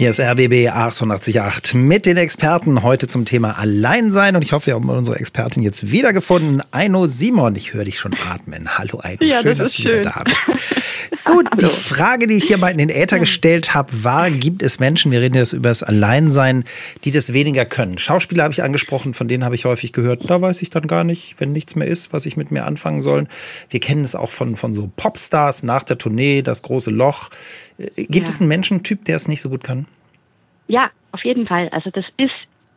Hier ist RBB 888 mit den Experten heute zum Thema Alleinsein und ich hoffe, wir haben unsere Expertin jetzt wiedergefunden, Aino Simon. Ich höre dich schon atmen. Hallo Aino, ja, schön, das dass du schön. wieder da bist. So, die Frage, die ich hier mal in den Äther gestellt habe, war, gibt es Menschen, wir reden jetzt über das Alleinsein, die das weniger können? Schauspieler habe ich angesprochen, von denen habe ich häufig gehört, da weiß ich dann gar nicht, wenn nichts mehr ist, was ich mit mir anfangen soll. Wir kennen es auch von, von so Popstars nach der Tournee, das große Loch. Gibt Ja. es einen Menschentyp, der es nicht so gut kann? Ja, auf jeden Fall. Also das ist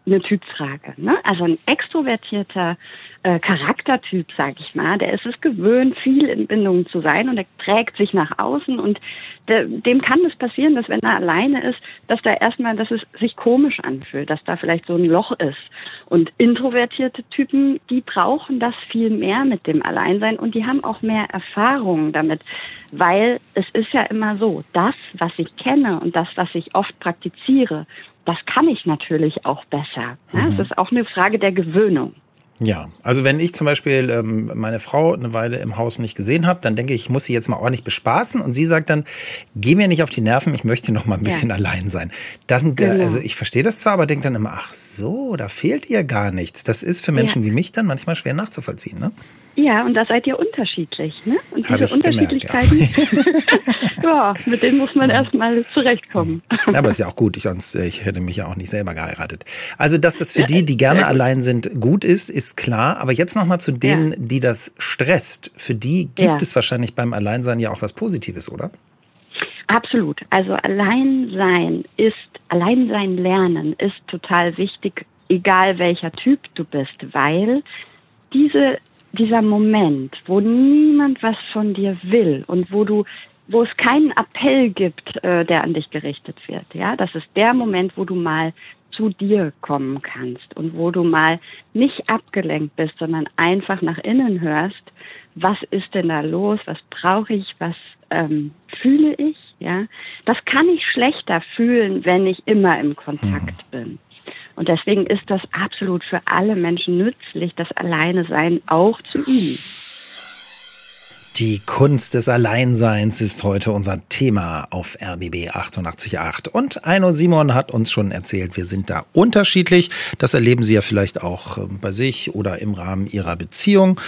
eine Typfrage. Ne? Also ein extrovertierter äh, Charaktertyp, sag ich mal, der ist es gewöhnt, viel in Bindung zu sein und er trägt sich nach außen und der, dem kann es passieren, dass wenn er alleine ist, dass da erstmal, dass es sich komisch anfühlt, dass da vielleicht so ein Loch ist. Und introvertierte Typen, die brauchen das viel mehr mit dem Alleinsein und die haben auch mehr Erfahrung damit, weil es ist ja immer so, das, was ich kenne und das, was ich oft praktiziere, das kann ich natürlich auch besser. Ja, es ist auch eine Frage der Gewöhnung. Ja, also wenn ich zum Beispiel ähm, meine Frau eine Weile im Haus nicht gesehen habe, dann denke ich, ich muss sie jetzt mal ordentlich bespaßen und sie sagt dann, geh mir nicht auf die Nerven, ich möchte noch mal ein bisschen Ja. allein sein. Dann, äh, Genau. also ich verstehe das zwar, aber denke dann immer, ach so, da fehlt ihr gar nichts. Das ist für Menschen wie mich dann manchmal schwer nachzuvollziehen, ne? Ja, und da seid ihr unterschiedlich, ne? Und Hab diese ich gemerkt, ja. Unterschiedlichkeiten, ja. mit denen muss man erstmal zurechtkommen. Ja, aber ist ja auch gut, ich, sonst ich hätte mich ja auch nicht selber geheiratet. Also, dass das für die, die gerne allein sind, gut ist, ist klar. Aber jetzt noch mal zu denen, Ja. die das stresst. Für die gibt es wahrscheinlich beim Alleinsein ja auch was Positives, oder? Absolut. Also Alleinsein ist, Alleinsein lernen ist total wichtig, egal welcher Typ du bist, weil diese, dieser Moment, wo niemand was von dir will und wo du wo es keinen Appell gibt, äh, der an dich gerichtet wird. Ja, das ist der Moment, wo du mal zu dir kommen kannst und wo du mal nicht abgelenkt bist, sondern einfach nach innen hörst, was ist denn da los, was brauche ich, was ähm, fühle ich, ja. Das kann ich schlechter fühlen, wenn ich immer im Kontakt bin. Und deswegen ist das absolut für alle Menschen nützlich, das Alleine sein auch zu üben. Die Kunst des Alleinseins ist heute unser Thema auf RBB 888. Und Eino Simon hat uns schon erzählt, wir sind da unterschiedlich. Das erleben Sie ja vielleicht auch äh, bei sich oder im Rahmen Ihrer Beziehung.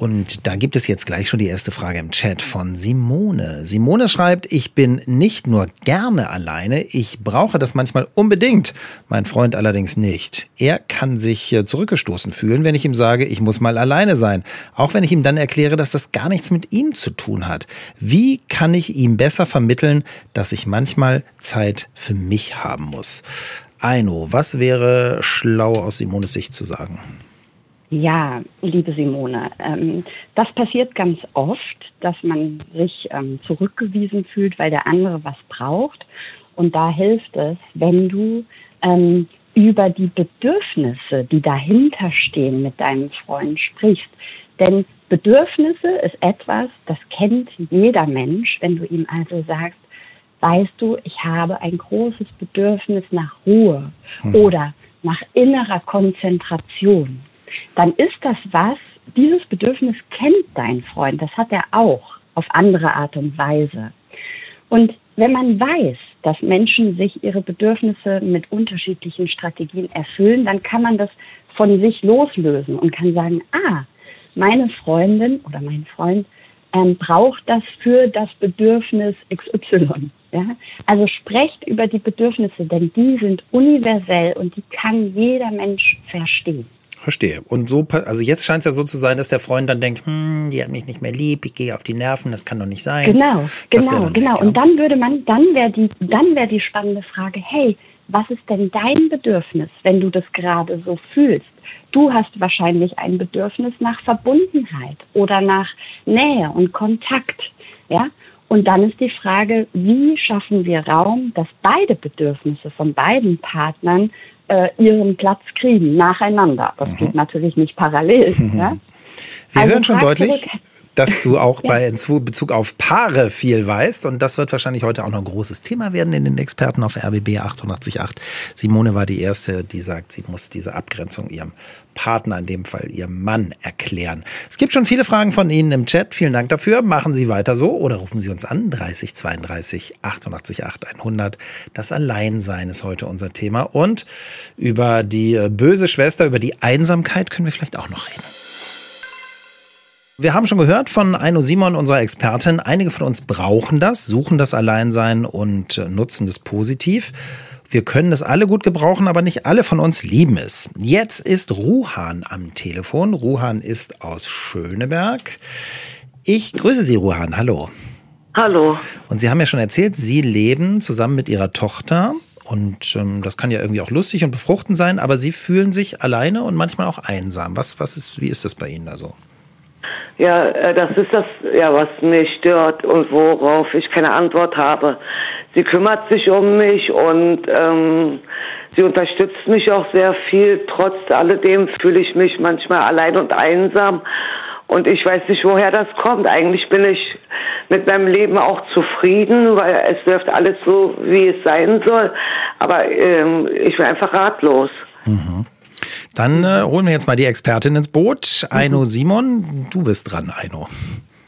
Und da gibt es jetzt gleich schon die erste Frage im Chat von Simone. Simone schreibt, ich bin nicht nur gerne alleine, ich brauche das manchmal unbedingt. Mein Freund allerdings nicht. Er kann sich äh, zurückgestoßen fühlen, wenn ich ihm sage, ich muss mal alleine sein. Auch wenn ich ihm dann erkläre, dass das gar nichts mit ihm zu tun hat. Wie kann ich ihm besser vermitteln, dass ich manchmal Zeit für mich haben muss? Eino, was wäre schlau aus Simones Sicht zu sagen? Ja, liebe Simone, ähm, das passiert ganz oft, dass man sich ähm, zurückgewiesen fühlt, weil der andere was braucht. Und da hilft es, wenn du ähm, über die Bedürfnisse, die dahinter stehen, mit deinem Freund sprichst. Denn Bedürfnisse ist etwas, das kennt jeder Mensch, wenn du ihm also sagst, weißt du, ich habe ein großes Bedürfnis nach Ruhe oder nach innerer Konzentration, dann ist das was, dieses Bedürfnis kennt dein Freund, das hat er auch auf andere Art und Weise. Und wenn man weiß, dass Menschen sich ihre Bedürfnisse mit unterschiedlichen Strategien erfüllen, dann kann man das von sich loslösen und kann sagen, ah, meine Freundin oder mein Freund ähm, braucht das für das Bedürfnis XY. Ja? Also sprecht über die Bedürfnisse, denn die sind universell und die kann jeder Mensch verstehen. Verstehe. Und so, also jetzt scheint es ja so zu sein, dass der Freund dann denkt, hm, die hat mich nicht mehr lieb, ich gehe auf die Nerven, das kann doch nicht sein. Genau, Das genau, genau. weg, ja. Und dann würde man, dann wäre die, dann wäre die spannende Frage, hey, was ist denn dein Bedürfnis, wenn du das gerade so fühlst? Du hast wahrscheinlich ein Bedürfnis nach Verbundenheit oder nach Nähe und Kontakt, ja? Und dann ist die Frage, wie schaffen wir Raum, dass beide Bedürfnisse von beiden Partnern äh, ihren Platz kriegen, nacheinander. Das geht natürlich nicht parallel. ja? Wir Also hören schon deutlich, zurück. Dass du auch bei in Bezug auf Paare viel weißt. Und das wird wahrscheinlich heute auch noch ein großes Thema werden in den Experten auf RBB 888. Simone war die Erste, die sagt, sie muss diese Abgrenzung ihrem Partner, in dem Fall ihrem Mann, erklären. Es gibt schon viele Fragen von Ihnen im Chat. Vielen Dank dafür. Machen Sie weiter so oder rufen Sie uns an. 30 32 88 8 100. Das Alleinsein ist heute unser Thema. Und über die äh, böse Schwester, über die Einsamkeit können wir vielleicht auch noch reden. Wir haben schon gehört von Aino Simon, unserer Expertin. Einige von uns brauchen das, suchen das Alleinsein und äh, nutzen das positiv. Wir können das alle gut gebrauchen, aber nicht alle von uns lieben es. Jetzt ist Ruhan am Telefon. Ruhan ist aus Schöneberg. Ich grüße Sie, Ruhan. Hallo. Hallo. Und Sie haben ja schon erzählt, Sie leben zusammen mit Ihrer Tochter. Und ähm, das kann ja irgendwie auch lustig und befruchtend sein, aber Sie fühlen sich alleine und manchmal auch einsam. Was, was ist, wie ist das bei Ihnen da so? Ja, äh, das ist das, ja, was mich stört und worauf ich keine Antwort habe. Sie kümmert sich um mich und ähm, sie unterstützt mich auch sehr viel. Trotz alledem fühle ich mich manchmal allein und einsam. Und ich weiß nicht, woher das kommt. Eigentlich bin ich mit meinem Leben auch zufrieden, weil es läuft alles so, wie es sein soll. Aber ähm, ich bin einfach ratlos. Mhm. Dann äh, holen wir jetzt mal die Expertin ins Boot. Aino Simon, du bist dran, Aino.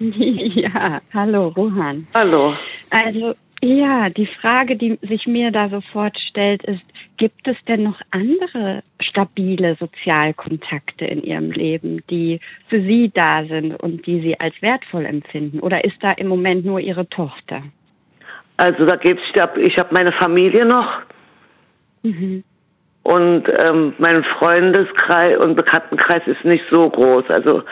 Ja, hallo, Rohan. Hallo. Also, ja, die Frage, die sich mir da sofort stellt, ist, gibt es denn noch andere stabile Sozialkontakte in Ihrem Leben, die für Sie da sind und die Sie als wertvoll empfinden? Oder ist da im Moment nur Ihre Tochter? Also da gibt's, ich habe meine Familie noch. Mhm. Und ähm, mein Freundeskreis und Bekanntenkreis ist nicht so groß. Also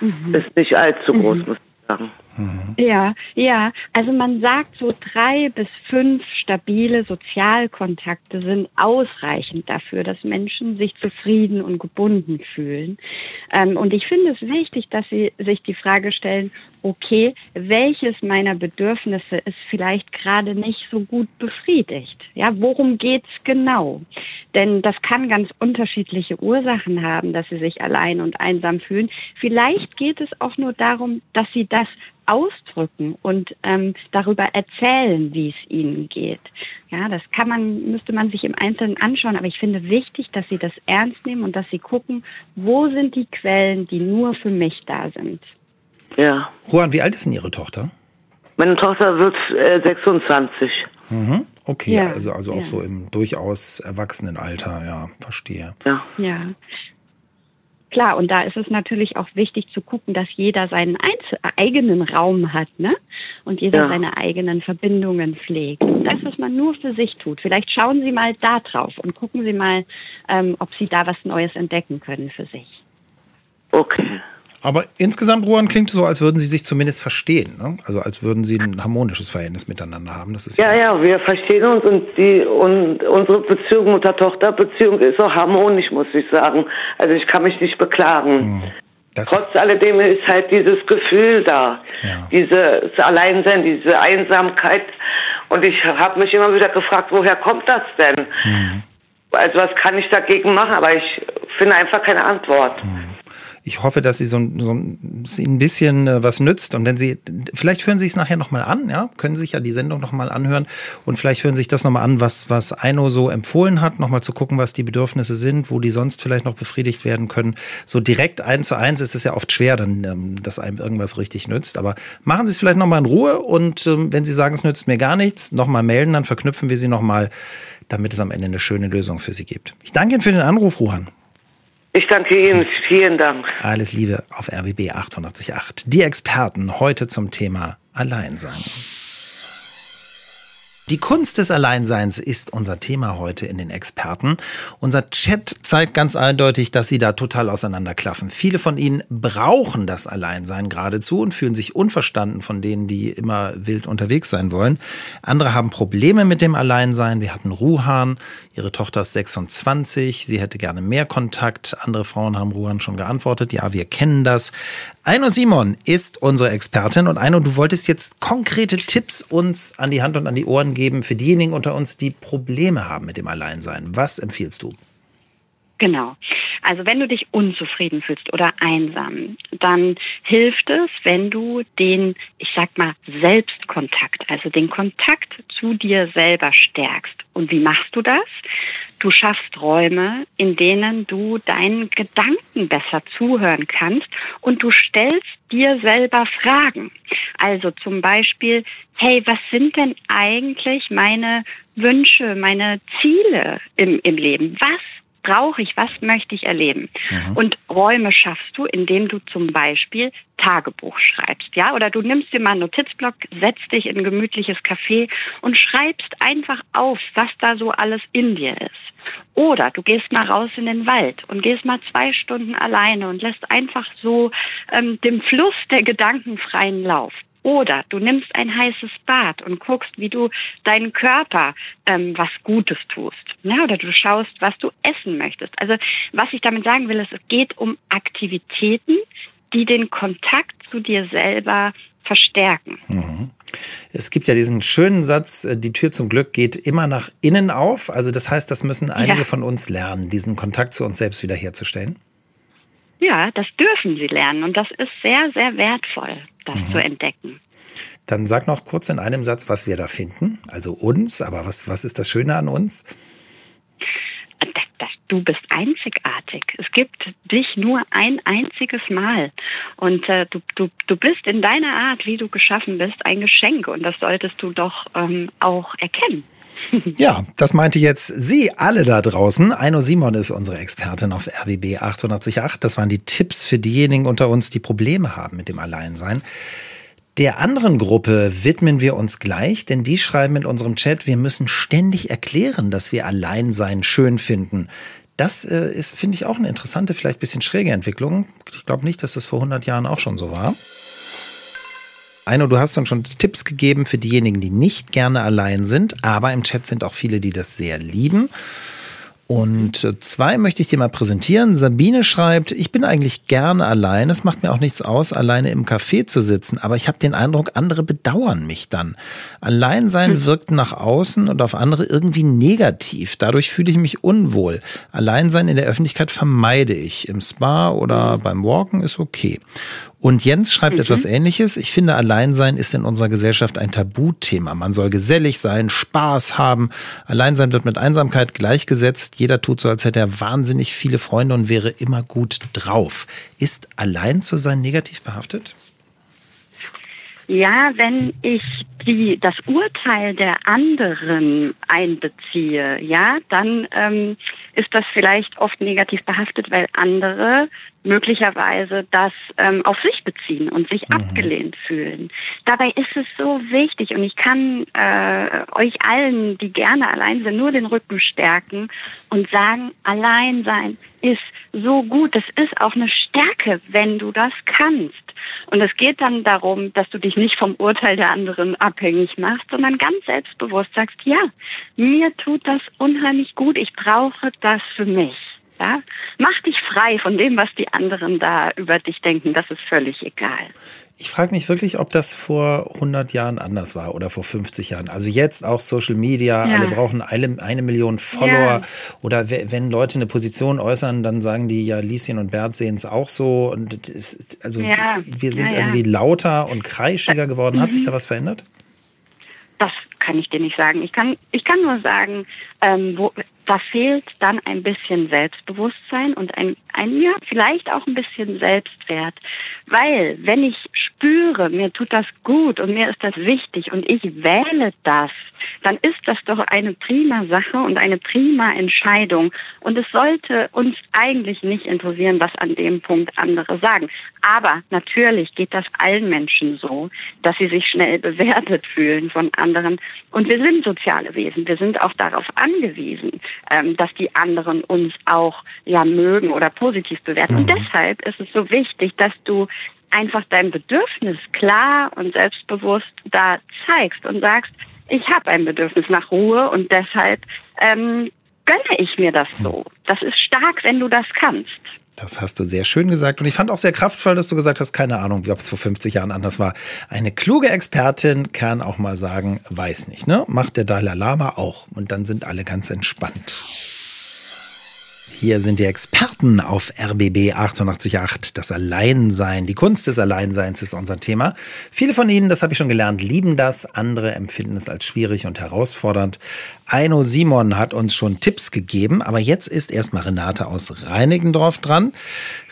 mhm. ist nicht allzu groß, mhm. muss ich sagen. Mhm. Ja, ja. Also man sagt, so drei bis fünf stabile Sozialkontakte sind ausreichend dafür, dass Menschen sich zufrieden und gebunden fühlen. Ähm, und ich finde es wichtig, dass sie sich die Frage stellen, okay, welches meiner Bedürfnisse ist vielleicht gerade nicht so gut befriedigt? Ja, worum geht's genau? Denn das kann ganz unterschiedliche Ursachen haben, dass sie sich allein und einsam fühlen. Vielleicht geht es auch nur darum, dass sie das ausdrücken und ähm, darüber erzählen, wie es ihnen geht. Ja, das kann man, müsste man sich im Einzelnen anschauen, aber ich finde wichtig, dass sie das ernst nehmen und dass sie gucken, wo sind die Quellen, die nur für mich da sind. Ja. Juan, wie alt ist denn Ihre Tochter? Meine Tochter wird äh, 26. Mhm. Okay, ja, also, also auch ja. so im durchaus erwachsenen Alter, ja, verstehe. Ja. ja. Klar, und da ist es natürlich auch wichtig zu gucken, dass jeder seinen Einzel eigenen Raum hat, ne? Und jeder ja. seine eigenen Verbindungen pflegt. Und das, was man nur für sich tut. Vielleicht schauen Sie mal da drauf und gucken Sie mal, ähm, ob Sie da was Neues entdecken können für sich. Okay. Aber insgesamt, Ruan, klingt so, als würden Sie sich zumindest verstehen. Ne? Also als würden Sie ein harmonisches Verhältnis miteinander haben. Das ist ja, ja, ja wir verstehen uns und die und unsere Beziehung Mutter-Tochter-Beziehung ist auch harmonisch, muss ich sagen. Also ich kann mich nicht beklagen. Hm. Das Trotz alledem ist halt dieses Gefühl da, ja. dieses Alleinsein, diese Einsamkeit. Und ich habe mich immer wieder gefragt, woher kommt das denn? Hm. Also was kann ich dagegen machen? Aber ich finde einfach keine Antwort. Hm ich hoffe, dass sie so, so ein bisschen äh, was nützt. Und wenn Sie, vielleicht hören Sie es nachher nochmal an, ja, können Sie sich ja die Sendung nochmal anhören und vielleicht hören Sie sich das nochmal an, was, was Eino so empfohlen hat, nochmal zu gucken, was die Bedürfnisse sind, wo die sonst vielleicht noch befriedigt werden können. So direkt eins zu eins ist es ja oft schwer, dann, ähm, dass einem irgendwas richtig nützt. Aber machen Sie es vielleicht nochmal in Ruhe und ähm, wenn Sie sagen, es nützt mir gar nichts, nochmal melden, dann verknüpfen wir Sie nochmal, damit es am Ende eine schöne Lösung für Sie gibt. Ich danke Ihnen für den Anruf, Ruhan. Ich danke Ihnen. Vielen Dank. Alles Liebe auf RBB 888. Die Experten heute zum Thema Alleinsein. Die Kunst des Alleinseins ist unser Thema heute in den Experten. Unser Chat zeigt ganz eindeutig, dass Sie da total auseinanderklaffen. Viele von Ihnen brauchen das Alleinsein geradezu und fühlen sich unverstanden von denen, die immer wild unterwegs sein wollen. Andere haben Probleme mit dem Alleinsein. Wir hatten Ruhan, ihre Tochter ist 26, sie hätte gerne mehr Kontakt. Andere Frauen haben Ruhan schon geantwortet. Ja, wir kennen das. Eino Simon ist unsere Expertin und Eino, du wolltest jetzt konkrete Tipps uns an die Hand und an die Ohren geben für diejenigen unter uns, die Probleme haben mit dem Alleinsein. Was empfiehlst du? Genau. Also wenn du dich unzufrieden fühlst oder einsam, dann hilft es, wenn du den, ich sag mal, Selbstkontakt, also den Kontakt zu dir selber stärkst. Und wie machst du das? Du schaffst Räume, in denen du deinen Gedanken besser zuhören kannst und du stellst dir selber Fragen. Also zum Beispiel, hey, was sind denn eigentlich meine Wünsche, meine Ziele im, im Leben? Was brauche ich, was möchte ich erleben? Mhm. Und Räume schaffst du, indem du zum Beispiel Tagebuch schreibst, ja? Oder du nimmst dir mal einen Notizblock, setzt dich in ein gemütliches Café und schreibst einfach auf, was da so alles in dir ist. Oder du gehst mal raus in den Wald und gehst mal zwei Stunden alleine und lässt einfach so ähm, dem Fluss der Gedanken freien Lauf. Oder du nimmst ein heißes Bad und guckst, wie du deinen Körper ähm, was Gutes tust. Ja, oder du schaust, was du essen möchtest. Also was ich damit sagen will, ist, es geht um Aktivitäten, die den Kontakt zu dir selber verstärken. Mhm. Es gibt ja diesen schönen Satz, äh, die Tür zum Glück geht immer nach innen auf. Also das heißt, das müssen einige ja. von uns lernen, diesen Kontakt zu uns selbst wiederherzustellen. Ja, das dürfen sie lernen und das ist sehr, sehr wertvoll, das mhm. zu entdecken. Dann sag noch kurz in einem Satz, was wir da finden. Also uns, aber was, was ist das Schöne an uns? Du bist einzigartig. Es gibt dich nur ein einziges Mal. Und äh, du, du, du bist in deiner Art, wie du geschaffen bist, ein Geschenk. Und das solltest du doch ähm, auch erkennen. Ja, das meinte jetzt Sie alle da draußen. Eino Simon ist unsere Expertin auf RWB 888. Das waren die Tipps für diejenigen unter uns, die Probleme haben mit dem Alleinsein. Der anderen Gruppe widmen wir uns gleich, denn die schreiben in unserem Chat, wir müssen ständig erklären, dass wir Alleinsein schön finden. Das äh, ist, finde ich, auch eine interessante, vielleicht ein bisschen schräge Entwicklung. Ich glaube nicht, dass das vor 100 Jahren auch schon so war. Eino, du hast uns schon Tipps gegeben für diejenigen, die nicht gerne allein sind, aber im Chat sind auch viele, die das sehr lieben. Und äh, zwei möchte ich dir mal präsentieren. Sabine schreibt, ich bin eigentlich gerne allein. Es macht mir auch nichts aus, alleine im Café zu sitzen. Aber ich habe den Eindruck, andere bedauern mich dann. Alleinsein hm. wirkt nach außen und auf andere irgendwie negativ. Dadurch fühle ich mich unwohl. Alleinsein in der Öffentlichkeit vermeide ich. Im Spa oder hm. beim Walken ist okay. Und Jens schreibt mhm. etwas Ähnliches. Ich finde, Alleinsein ist in unserer Gesellschaft ein Tabuthema. Man soll gesellig sein, Spaß haben. Alleinsein wird mit Einsamkeit gleichgesetzt. Jeder tut so, als hätte er wahnsinnig viele Freunde und wäre immer gut drauf. Ist allein zu sein negativ behaftet? Ja, wenn ich die, das Urteil der anderen einbeziehe, ja, dann ähm, ist das vielleicht oft negativ behaftet, weil andere möglicherweise das ähm, auf sich beziehen und sich mhm. abgelehnt fühlen. Dabei ist es so wichtig und ich kann äh, euch allen, die gerne allein sind, nur den Rücken stärken und sagen, allein sein ist so gut. Das ist auch eine Stärke, wenn du das kannst. Und es geht dann darum, dass du dich nicht vom Urteil der anderen abhängig machst, sondern ganz selbstbewusst sagst, ja, mir tut das unheimlich gut. Ich brauche das für mich. Ja? Mach dich frei von dem, was die anderen da über dich denken. Das ist völlig egal. Ich frage mich wirklich, ob das vor 100 Jahren anders war oder vor 50 Jahren. Also jetzt auch Social Media, ja. alle brauchen eine, eine Million Follower. Ja. Oder wenn Leute eine Position äußern, dann sagen die, ja, Lieschen und Bert sehen es auch so. Und es, also ja. wir sind irgendwie lauter und kreischiger geworden. Hat sich da was verändert? Das kann ich dir nicht sagen. Ich kann, ich kann nur sagen, ähm, wo, da fehlt dann ein bisschen Selbstbewusstsein und ein, ein, ja, vielleicht auch ein bisschen Selbstwert. Weil, wenn ich spüre, mir tut das gut und mir ist das wichtig und ich wähle das, dann ist das doch eine prima Sache und eine prima Entscheidung. Und es sollte uns eigentlich nicht interessieren, was an dem Punkt andere sagen. Aber natürlich geht das allen Menschen so, dass sie sich schnell bewertet fühlen von anderen. Und wir sind soziale Wesen. Wir sind auch darauf angewiesen, ähm, dass die anderen uns auch ja mögen oder positiv bewerten. Und mhm. deshalb ist es so wichtig, dass du einfach dein Bedürfnis klar und selbstbewusst da zeigst und sagst, ich habe ein Bedürfnis nach Ruhe und deshalb ähm, gönne ich mir das so. Das ist stark, wenn du das kannst. Das hast du sehr schön gesagt. Und ich fand auch sehr kraftvoll, dass du gesagt hast, keine Ahnung, ob es vor 50 Jahren anders war. Eine kluge Expertin kann auch mal sagen, weiß nicht, ne? Macht der Dalai Lama auch. Und dann sind alle ganz entspannt. Hier sind die Experten auf RBB 888. Das Alleinsein, die Kunst des Alleinseins ist unser Thema. Viele von Ihnen, das habe ich schon gelernt, lieben das. Andere empfinden es als schwierig und herausfordernd. Eino Simon hat uns schon Tipps gegeben, aber jetzt ist erstmal Renate aus Reinigendorf dran.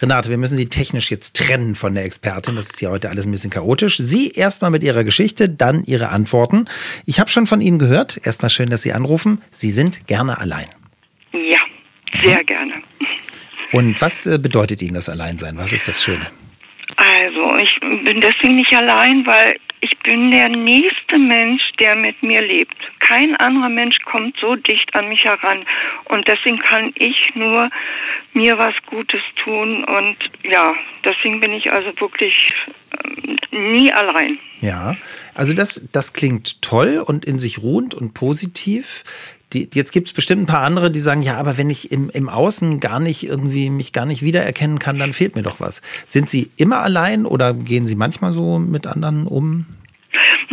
Renate, wir müssen Sie technisch jetzt trennen von der Expertin. Das ist hier heute alles ein bisschen chaotisch. Sie erstmal mit Ihrer Geschichte, dann Ihre Antworten. Ich habe schon von Ihnen gehört. Erstmal schön, dass Sie anrufen. Sie sind gerne allein. Ja. Sehr gerne. Und was äh, bedeutet Ihnen das Alleinsein? Was ist das Schöne? Also, ich bin deswegen nicht allein, weil ich bin der nächste Mensch, der mit mir lebt. Kein anderer Mensch kommt so dicht an mich heran. Und deswegen kann ich nur mir was Gutes tun. Und ja, deswegen bin ich also wirklich äh, nie allein. Ja, also das, das klingt toll und in sich ruhend und positiv die, jetzt gibt es bestimmt ein paar andere, die sagen, ja, aber wenn ich im, im Außen gar nicht irgendwie mich gar nicht wiedererkennen kann, dann fehlt mir doch was. Sind Sie immer allein oder gehen Sie manchmal so mit anderen um?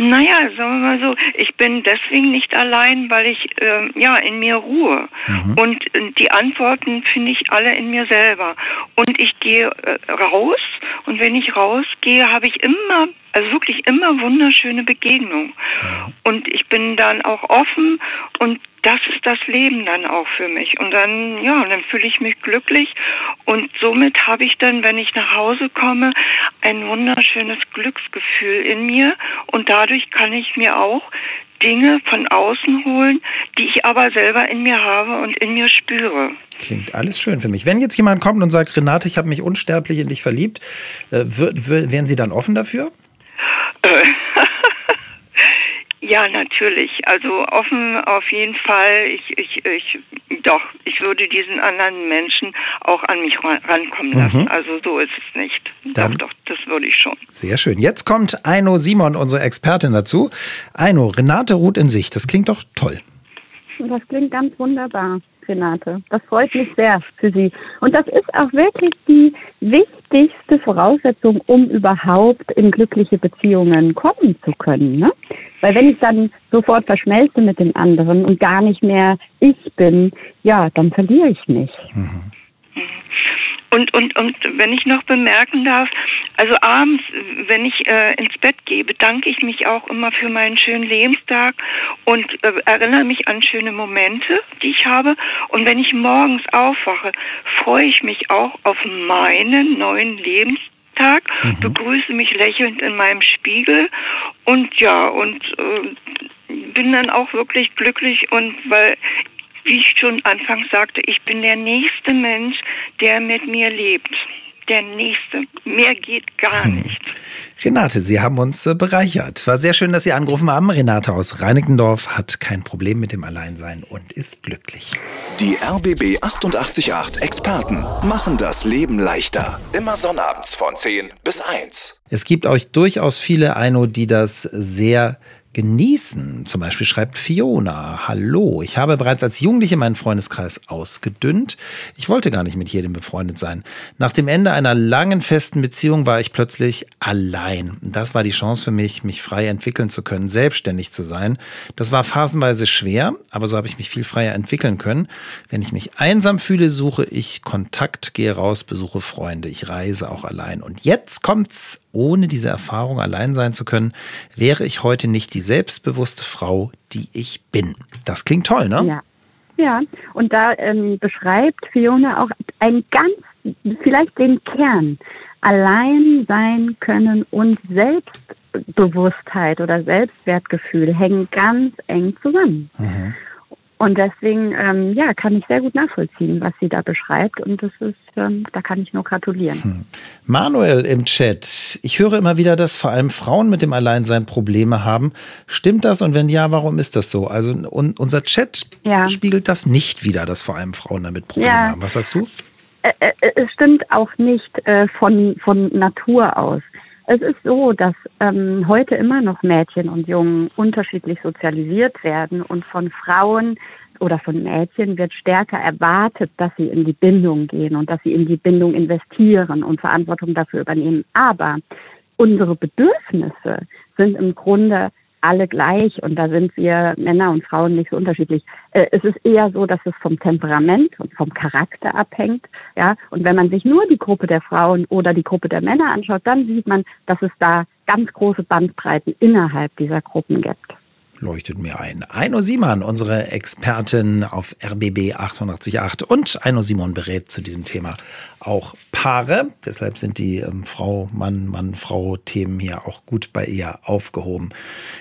Naja, sagen wir mal so, ich bin deswegen nicht allein, weil ich äh, ja in mir ruhe. Mhm. Und äh, die Antworten finde ich alle in mir selber. Und ich gehe äh, raus und wenn ich rausgehe, habe ich immer, also wirklich immer wunderschöne Begegnungen. Ja. Und ich bin dann auch offen und das ist das Leben dann auch für mich. Und dann, ja, dann fühle ich mich glücklich. Und somit habe ich dann, wenn ich nach Hause komme, ein wunderschönes Glücksgefühl in mir. Und dadurch kann ich mir auch Dinge von außen holen, die ich aber selber in mir habe und in mir spüre. Klingt alles schön für mich. Wenn jetzt jemand kommt und sagt, Renate, ich habe mich unsterblich in dich verliebt, äh, wären Sie dann offen dafür? Äh, Ja, natürlich. Also offen auf jeden Fall. Ich, ich, ich, doch, ich würde diesen anderen Menschen auch an mich rankommen lassen. Mhm. Also so ist es nicht. Dann doch, doch, das würde ich schon. Sehr schön. Jetzt kommt Aino Simon, unsere Expertin dazu. Aino, Renate ruht in sich. Das klingt doch toll. Das klingt ganz wunderbar. Renate. Das freut mich sehr für Sie. Und das ist auch wirklich die wichtigste Voraussetzung, um überhaupt in glückliche Beziehungen kommen zu können. Ne? Weil wenn ich dann sofort verschmelze mit dem anderen und gar nicht mehr ich bin, ja, dann verliere ich mich. Mhm. Und, und, und wenn ich noch bemerken darf, also abends, wenn ich äh, ins Bett gehe, bedanke ich mich auch immer für meinen schönen Lebenstag und äh, erinnere mich an schöne Momente, die ich habe. Und wenn ich morgens aufwache, freue ich mich auch auf meinen neuen Lebenstag, mhm. begrüße mich lächelnd in meinem Spiegel und ja, und äh, bin dann auch wirklich glücklich und weil wie ich schon anfangs sagte, ich bin der nächste Mensch, der mit mir lebt. Der nächste. Mehr geht gar hm. nicht. Renate, Sie haben uns äh, bereichert. Es war sehr schön, dass Sie angerufen haben. Renate aus Reinickendorf hat kein Problem mit dem Alleinsein und ist glücklich. Die RBB 888 Experten machen das Leben leichter. Immer sonnabends von 10 bis 1. Es gibt euch durchaus viele Eino, die das sehr genießen. Zum Beispiel schreibt Fiona, hallo, ich habe bereits als Jugendliche meinen Freundeskreis ausgedünnt. Ich wollte gar nicht mit jedem befreundet sein. Nach dem Ende einer langen festen Beziehung war ich plötzlich allein. Das war die Chance für mich, mich frei entwickeln zu können, selbstständig zu sein. Das war phasenweise schwer, aber so habe ich mich viel freier entwickeln können. Wenn ich mich einsam fühle, suche ich Kontakt, gehe raus, besuche Freunde. Ich reise auch allein. Und jetzt kommt's ohne diese Erfahrung allein sein zu können, wäre ich heute nicht die selbstbewusste Frau, die ich bin. Das klingt toll, ne? Ja. Ja, und da ähm, beschreibt Fiona auch ein ganz, vielleicht den Kern. Allein sein können und Selbstbewusstheit oder Selbstwertgefühl hängen ganz eng zusammen. Mhm. Und deswegen, ähm, ja, kann ich sehr gut nachvollziehen, was sie da beschreibt. Und das ist, ähm, da kann ich nur gratulieren. Hm. Manuel im Chat. Ich höre immer wieder, dass vor allem Frauen mit dem Alleinsein Probleme haben. Stimmt das? Und wenn ja, warum ist das so? Also und unser Chat ja. spiegelt das nicht wieder, dass vor allem Frauen damit Probleme ja. haben. Was sagst du? Es stimmt auch nicht äh, von, von Natur aus. Es ist so, dass ähm, heute immer noch Mädchen und Jungen unterschiedlich sozialisiert werden und von Frauen oder von Mädchen wird stärker erwartet, dass sie in die Bindung gehen und dass sie in die Bindung investieren und Verantwortung dafür übernehmen. Aber unsere Bedürfnisse sind im Grunde alle gleich und da sind wir Männer und Frauen nicht so unterschiedlich. Äh, es ist eher so, dass es vom Temperament und vom Charakter abhängt. Ja, und wenn man sich nur die Gruppe der Frauen oder die Gruppe der Männer anschaut, dann sieht man, dass es da ganz große Bandbreiten innerhalb dieser Gruppen gibt leuchtet mir ein. Eino Simon, unsere Expertin auf RBB 888 und Eino Simon berät zu diesem Thema auch Paare. Deshalb sind die ähm, Frau, Mann, Mann, Frau Themen hier auch gut bei ihr aufgehoben.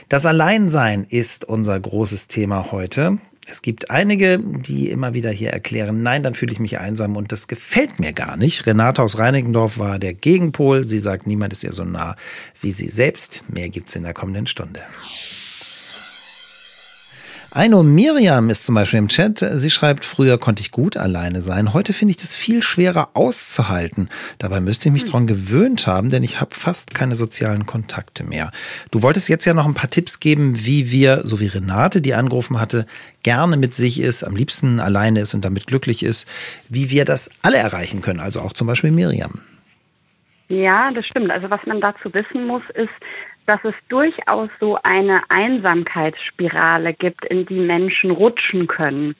Das Alleinsein ist unser großes Thema heute. Es gibt einige, die immer wieder hier erklären, nein, dann fühle ich mich einsam und das gefällt mir gar nicht. Renate aus Reinigendorf war der Gegenpol. Sie sagt, niemand ist ihr so nah wie sie selbst. Mehr gibt's in der kommenden Stunde. Aino Miriam ist zum Beispiel im Chat. Sie schreibt, früher konnte ich gut alleine sein. Heute finde ich das viel schwerer auszuhalten. Dabei müsste ich mich hm. dran gewöhnt haben, denn ich habe fast keine sozialen Kontakte mehr. Du wolltest jetzt ja noch ein paar Tipps geben, wie wir, so wie Renate, die angerufen hatte, gerne mit sich ist, am liebsten alleine ist und damit glücklich ist, wie wir das alle erreichen können. Also auch zum Beispiel Miriam. Ja, das stimmt. Also was man dazu wissen muss, ist, dass es durchaus so eine Einsamkeitsspirale gibt, in die Menschen rutschen können.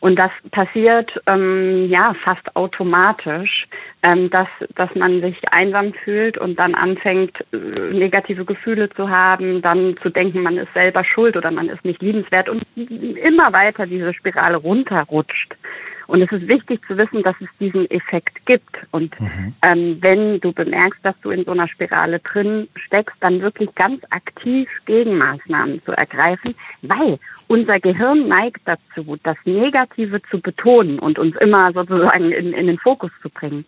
Und das passiert ähm, ja fast automatisch, ähm, dass, dass man sich einsam fühlt und dann anfängt, äh, negative Gefühle zu haben, dann zu denken, man ist selber schuld oder man ist nicht liebenswert und immer weiter diese Spirale runterrutscht. Und es ist wichtig zu wissen, dass es diesen Effekt gibt. Und mhm. ähm, wenn du bemerkst, dass du in so einer Spirale drin steckst, dann wirklich ganz aktiv Gegenmaßnahmen zu ergreifen, weil unser Gehirn neigt dazu, das Negative zu betonen und uns immer sozusagen in, in den Fokus zu bringen.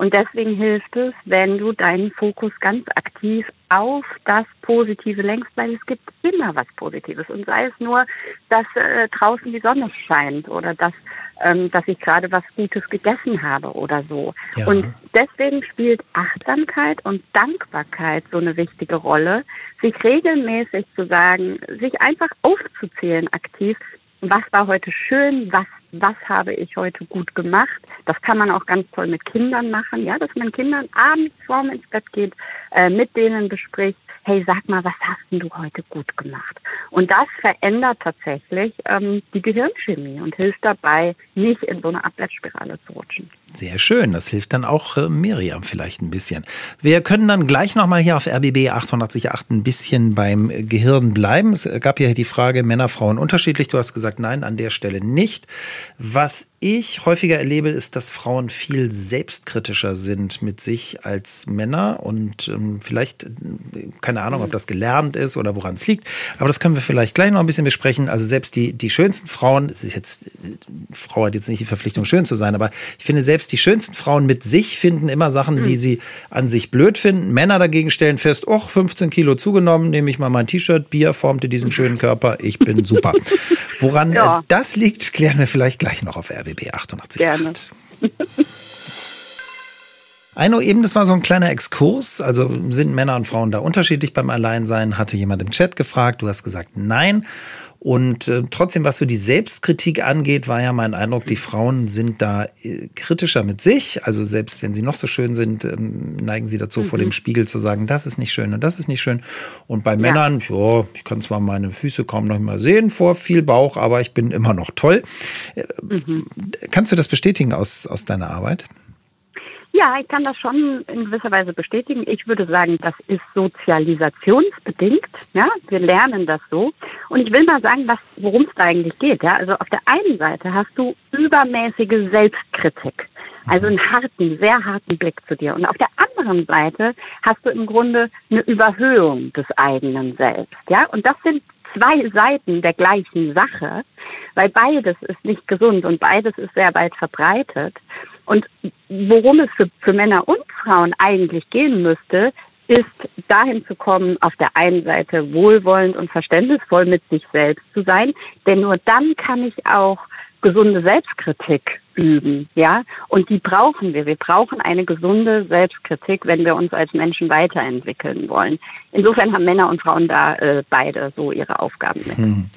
Und deswegen hilft es, wenn du deinen Fokus ganz aktiv auf das Positive lenkst, weil es gibt immer was Positives. Und sei es nur, dass äh, draußen die Sonne scheint oder dass ähm, dass ich gerade was Gutes gegessen habe oder so. Ja. Und deswegen spielt Achtsamkeit und Dankbarkeit so eine wichtige Rolle, sich regelmäßig zu sagen, sich einfach aufzuzählen aktiv, was war heute schön, was, was habe ich heute gut gemacht. Das kann man auch ganz toll mit Kindern machen, ja, dass man Kindern abends vorm ins Bett geht, äh, mit denen bespricht, hey, sag mal, was hast denn du heute gut gemacht? Und das verändert tatsächlich ähm, die Gehirnchemie und hilft dabei, nicht in so eine Abwärtsspirale zu rutschen. Sehr schön, das hilft dann auch äh, Miriam vielleicht ein bisschen. Wir können dann gleich nochmal hier auf RBB 888 ein bisschen beim Gehirn bleiben. Es gab ja die Frage, Männer, Frauen unterschiedlich. Du hast gesagt, nein, an der Stelle nicht. Was ich häufiger erlebe, ist, dass Frauen viel selbstkritischer sind mit sich als Männer und ähm, vielleicht, keine Ahnung, ob das gelernt ist oder woran es liegt, aber das können wir vielleicht gleich noch ein bisschen besprechen. Also selbst die, die schönsten Frauen, es ist jetzt, Frau hat jetzt nicht die Verpflichtung, schön zu sein, aber ich finde, selbst die schönsten Frauen mit sich finden immer Sachen, die hm. sie an sich blöd finden. Männer dagegen stellen fest, oh, 15 Kilo zugenommen, nehme ich mal mein T-Shirt, Bier formte diesen schönen Körper, ich bin super. Woran ja. das liegt, klären wir vielleicht gleich noch auf RB. RBB 88. Gerne. Eino, eben, das war so ein kleiner Exkurs. Also sind Männer und Frauen da unterschiedlich beim Alleinsein? Hatte jemand im Chat gefragt. Du hast gesagt, nein. Und äh, trotzdem, was so die Selbstkritik angeht, war ja mein Eindruck, die Frauen sind da äh, kritischer mit sich. Also selbst wenn sie noch so schön sind, ähm, neigen sie dazu, mhm. vor dem mhm. Spiegel zu sagen, das ist nicht schön und das ist nicht schön. Und bei ja. Männern, ja, ich kann zwar meine Füße kaum noch mal sehen vor viel Bauch, aber ich bin immer noch toll. Äh, mhm. Kannst du das bestätigen aus, aus deiner Arbeit? Ja, ich kann das schon in gewisser Weise bestätigen. Ich würde sagen, das ist sozialisationsbedingt. Ja, wir lernen das so. Und ich will mal sagen, was, worum es da eigentlich geht. Ja, also auf der einen Seite hast du übermäßige Selbstkritik. Also einen harten, sehr harten Blick zu dir. Und auf der anderen Seite hast du im Grunde eine Überhöhung des eigenen Selbst. Ja, und das sind zwei Seiten der gleichen Sache, weil beides ist nicht gesund und beides ist sehr weit verbreitet. Und worum es für, für Männer und Frauen eigentlich gehen müsste, ist dahin zu kommen, auf der einen Seite wohlwollend und verständnisvoll mit sich selbst zu sein, denn nur dann kann ich auch gesunde Selbstkritik üben, ja. Und die brauchen wir. Wir brauchen eine gesunde Selbstkritik, wenn wir uns als Menschen weiterentwickeln wollen. Insofern haben Männer und Frauen da äh, beide so ihre Aufgaben. Hm.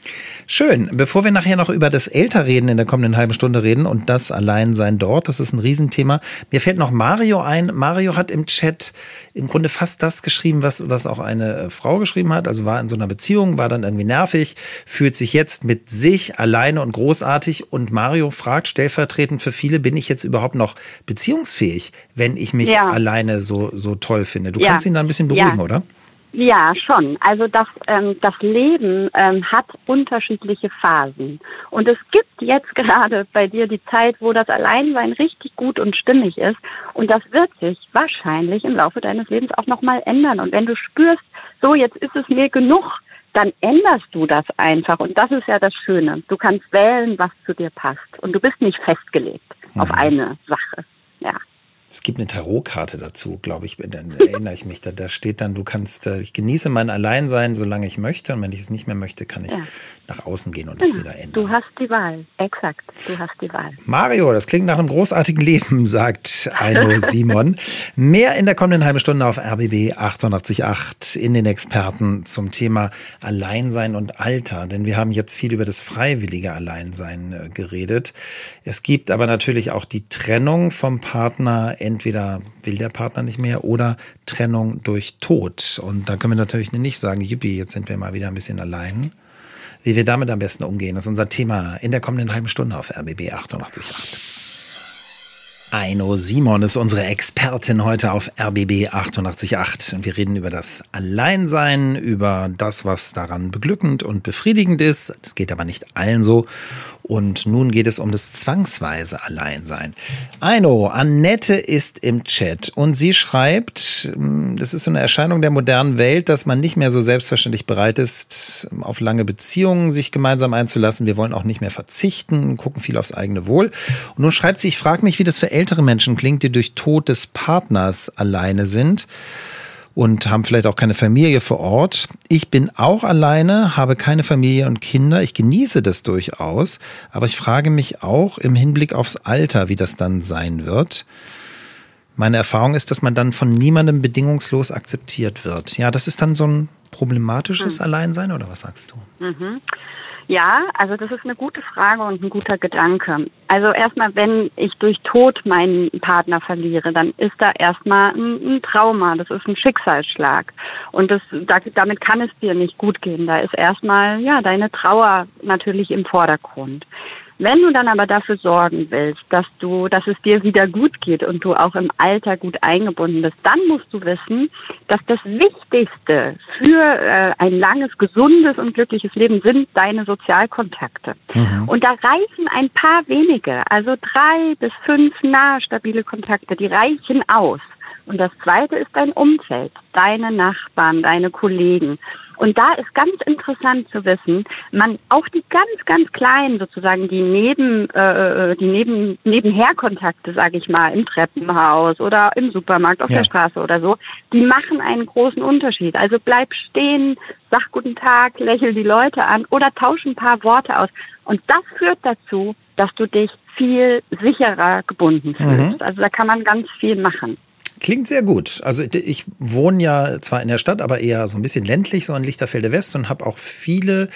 Schön. Bevor wir nachher noch über das Älterreden in der kommenden halben Stunde reden und das Alleinsein dort, das ist ein Riesenthema. Mir fällt noch Mario ein. Mario hat im Chat im Grunde fast das geschrieben, was, was auch eine äh, Frau geschrieben hat. Also war in so einer Beziehung, war dann irgendwie nervig, fühlt sich jetzt mit sich alleine und großartig. Und Mario fragt stellvertretend für viele, bin ich jetzt überhaupt noch beziehungsfähig, wenn ich mich ja. alleine so, so toll finde? Du ja. kannst ihn da ein bisschen beruhigen, ja. oder? Ja, schon. Also das, ähm, das Leben ähm, hat unterschiedliche Phasen. Und es gibt jetzt gerade bei dir die Zeit, wo das Alleinsein richtig gut und stimmig ist. Und das wird sich wahrscheinlich im Laufe deines Lebens auch nochmal ändern. Und wenn du spürst, so jetzt ist es mir genug, dann änderst du das einfach. Und das ist ja das Schöne. Du kannst wählen, was zu dir passt. Und du bist nicht festgelegt mhm. auf eine Sache. Ja. Es gibt eine Tarotkarte dazu, glaube ich, dann erinnere ich mich. Da, da steht dann, du kannst, äh, ich genieße mein Alleinsein, solange ich möchte. Und wenn ich es nicht mehr möchte, kann ich ja. nach außen gehen und genau. das wieder ändern. Du hast die Wahl, exakt. Du hast die Wahl. Mario, das klingt nach einem großartigen Leben, sagt Aino Simon. Mehr in der kommenden halben Stunde auf RBB 888 in den Experten zum Thema Alleinsein und Alter. Denn wir haben jetzt viel über das freiwillige Alleinsein äh, geredet. Es gibt aber natürlich auch die Trennung vom Partner entweder will der Partner nicht mehr oder Trennung durch Tod. Und da können wir natürlich nicht sagen, yippie, jetzt sind wir mal wieder ein bisschen allein. Wie wir damit am besten umgehen, ist unser Thema in der kommenden halben Stunde auf RBB 888. Aino Simon ist unsere Expertin heute auf RBB 888 und wir reden über das Alleinsein, über das, was daran beglückend und befriedigend ist. Das geht aber nicht allen so. Und nun geht es um das zwangsweise Alleinsein. Aino, Annette ist im Chat und sie schreibt, hm, das ist so eine Erscheinung der modernen Welt, dass man nicht mehr so selbstverständlich bereit ist, auf lange Beziehungen sich gemeinsam einzulassen. Wir wollen auch nicht mehr verzichten, gucken viel aufs eigene Wohl. Und nun schreibt sie, ich frage mich, wie das für ältere Menschen klingt, die durch Tod des Partners alleine sind und haben vielleicht auch keine Familie vor Ort. Ich bin auch alleine, habe keine Familie und Kinder. Ich genieße das durchaus, aber ich frage mich auch im Hinblick aufs Alter, wie das dann sein wird. Meine Erfahrung ist, dass man dann von niemandem bedingungslos akzeptiert wird. Ja, das ist dann so ein problematisches hm. Alleinsein oder was sagst du? Mhm. Ja, also das ist eine gute Frage und ein guter Gedanke. Also erstmal, wenn ich durch Tod meinen Partner verliere, dann ist da erstmal ein, ein Trauma, das ist ein Schicksalsschlag. Und das, da, damit kann es dir nicht gut gehen. Da ist erstmal, ja, deine Trauer natürlich im Vordergrund. Wenn du dann aber dafür sorgen willst, dass du, dass es dir wieder gut geht und du auch im Alter gut eingebunden bist, dann musst du wissen, dass das Wichtigste für äh, ein langes, gesundes und glückliches Leben sind deine Sozialkontakte. Mhm. Und da reichen ein paar wenige, also drei bis fünf nahe stabile Kontakte, die reichen aus. Und das zweite ist dein Umfeld, deine Nachbarn, deine Kollegen. Und da ist ganz interessant zu wissen, man auch die ganz, ganz kleinen sozusagen, die neben, äh, die neben, nebenherkontakte, sage ich mal, im Treppenhaus oder im Supermarkt auf ja. der Straße oder so, die machen einen großen Unterschied. Also bleib stehen, sag guten Tag, lächel die Leute an oder tausch ein paar Worte aus. Und das führt dazu, dass du dich viel sicherer gebunden fühlst. Mhm. Also da kann man ganz viel machen. Klingt sehr gut. Also ich wohne ja zwar in der Stadt, aber eher so ein bisschen ländlich, so in Lichterfelde West und habe auch viele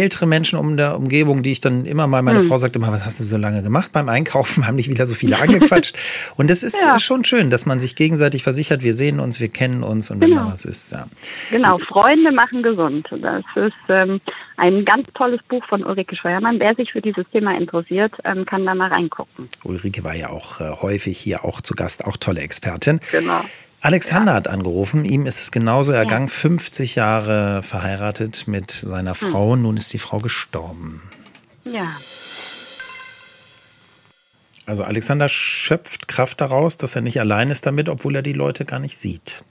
ältere Menschen um der Umgebung, die ich dann immer mal, meine hm. Frau sagt immer, was hast du so lange gemacht beim Einkaufen, haben nicht wieder so viele angequatscht. und es ist ja. schon schön, dass man sich gegenseitig versichert, wir sehen uns, wir kennen uns und genau. wenn da was ist. Ja. Genau, Freunde machen gesund. Das ist ähm, ein ganz tolles Buch von Ulrike Scheuermann. Wer sich für dieses Thema interessiert, ähm, kann da mal reingucken. Ulrike war ja auch äh, häufig hier auch zu Gast, auch tolle Expertin. Genau. Alexander ja. hat angerufen, ihm ist es genauso ergangen, ja. 50 Jahre verheiratet mit seiner hm. Frau, hm. nun ist die Frau gestorben. Ja. Also Alexander schöpft Kraft daraus, dass er nicht allein ist damit, obwohl er die Leute gar nicht sieht.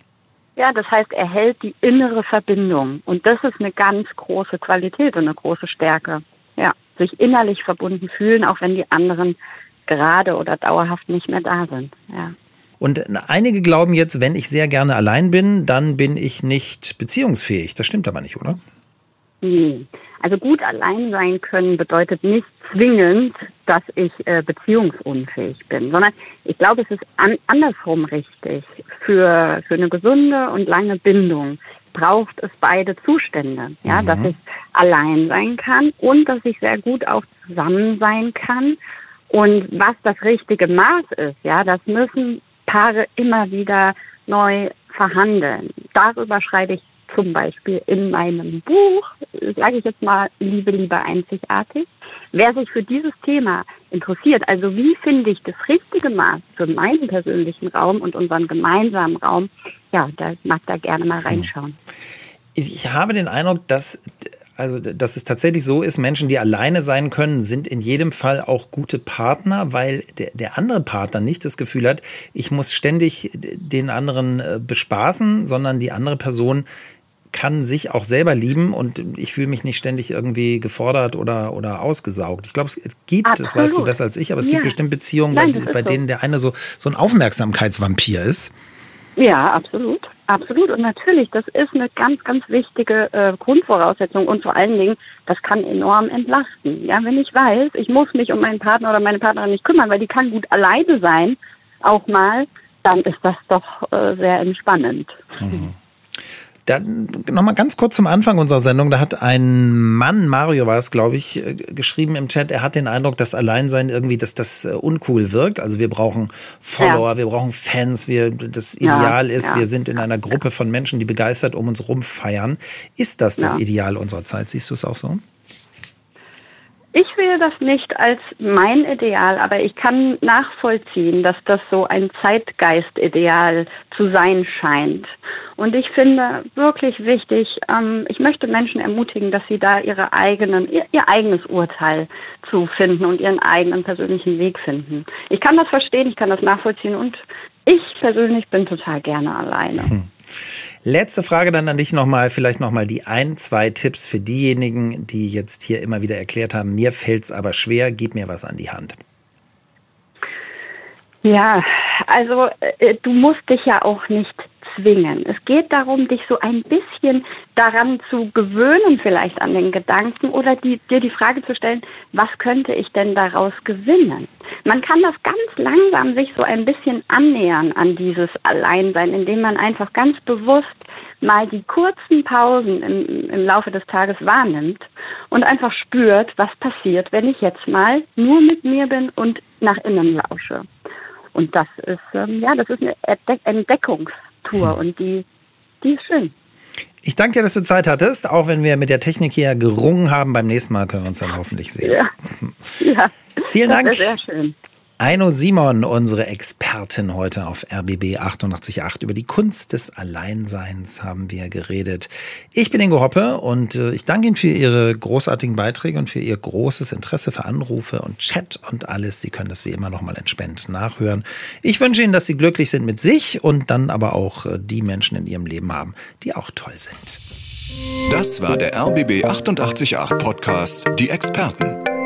Ja, das heißt, er hält die innere Verbindung. Und das ist eine ganz große Qualität und eine große Stärke. Ja, sich innerlich verbunden fühlen, auch wenn die anderen gerade oder dauerhaft nicht mehr da sind. Ja. Und einige glauben jetzt, wenn ich sehr gerne allein bin, dann bin ich nicht beziehungsfähig. Das stimmt aber nicht, oder? Nee. Also gut allein sein können bedeutet nicht zwingend, dass ich äh, beziehungsunfähig bin, sondern ich glaube, es ist an, andersrum richtig. Für, für eine gesunde und lange Bindung braucht es beide Zustände. Ja, mhm. dass ich allein sein kann und dass ich sehr gut auch zusammen sein kann. Und was das richtige Maß ist, ja, das müssen Paare immer wieder neu verhandeln. Darüber schreibe ich zum Beispiel in meinem Buch, sage ich jetzt mal, Liebe, Liebe einzigartig. Wer sich für dieses Thema interessiert, also wie finde ich das richtige Maß für meinen persönlichen Raum und unseren gemeinsamen Raum, ja, da mag da gerne mal reinschauen. Ich habe den Eindruck, dass also, dass es tatsächlich so ist, Menschen, die alleine sein können, sind in jedem Fall auch gute Partner, weil der, der andere Partner nicht das Gefühl hat, ich muss ständig den anderen äh, bespaßen, sondern die andere Person kann sich auch selber lieben und ich fühle mich nicht ständig irgendwie gefordert oder, oder ausgesaugt. Ich glaube, es gibt, Absolut. das weißt du besser als ich, aber es ja. gibt bestimmt Beziehungen, Nein, bei, bei denen der eine so, so ein Aufmerksamkeitsvampir ist. Ja, absolut. Absolut. Und natürlich, das ist eine ganz, ganz wichtige äh, Grundvoraussetzung und vor allen Dingen, das kann enorm entlasten. Ja, wenn ich weiß, ich muss mich um meinen Partner oder meine Partnerin nicht kümmern, weil die kann gut alleine sein, auch mal, dann ist das doch äh, sehr entspannend. Mhm. Dann nochmal ganz kurz zum Anfang unserer Sendung. Da hat ein Mann, Mario war es, glaube ich, äh, geschrieben im Chat, er hat den Eindruck, dass Alleinsein irgendwie, dass das äh, uncool wirkt. Also wir brauchen Follower, ja. wir brauchen Fans, wir, das Ideal ja, ist, ja. wir sind in einer Gruppe von Menschen, die begeistert um uns rumfeiern. Ist das das Ideal unserer Zeit? Siehst du es auch so? Ich sehe das nicht als mein Ideal, aber ich kann nachvollziehen, dass das so ein Zeitgeistideal zu sein scheint. Und ich finde wirklich wichtig, ähm, ich möchte Menschen ermutigen, dass sie da ihre eigenen, ihr, ihr, eigenes Urteil zu finden und ihren eigenen persönlichen Weg finden. Ich kann das verstehen, ich kann das nachvollziehen und ich persönlich bin total gerne alleine. Hm. Letzte Frage dann an dich nochmal, vielleicht nochmal die ein, zwei Tipps für diejenigen, die jetzt hier immer wieder erklärt haben, mir fällt's aber schwer, gib mir was an die Hand. Ja, also äh, du musst dich ja auch nicht zwingen. Es geht darum, dich so ein bisschen daran zu gewöhnen, vielleicht an den Gedanken oder die, dir die Frage zu stellen, was könnte ich denn daraus gewinnen? Man kann das ganz langsam sich so ein bisschen annähern an dieses Alleinsein, indem man einfach ganz bewusst mal die kurzen Pausen im, im Laufe des Tages wahrnimmt und einfach spürt, was passiert, wenn ich jetzt mal nur mit mir bin und nach innen lausche. Und das ist, ähm, ja, das ist eine Entdeckungs Tour und die, die ist schön. Ich danke dir, dass du Zeit hattest, auch wenn wir mit der Technik hier gerungen haben. Beim nächsten Mal können wir uns dann hoffentlich sehen. Ja, ja Vielen Dank. Sehr schön. Aino Simon, unsere Expertin heute auf RBB 888 über die Kunst des Alleinseins haben wir geredet. Ich bin Ingo Hoppe und äh, ich danke Ihnen für Ihre großartigen Beiträge und für Ihr großes Interesse für Anrufe und Chat und alles. Sie können das wie immer nochmal entspannt nachhören. Ich wünsche Ihnen, dass Sie glücklich sind mit sich und dann aber auch äh, die Menschen in Ihrem Leben haben, die auch toll sind. Das war der RBB 888 Podcast, die Experten.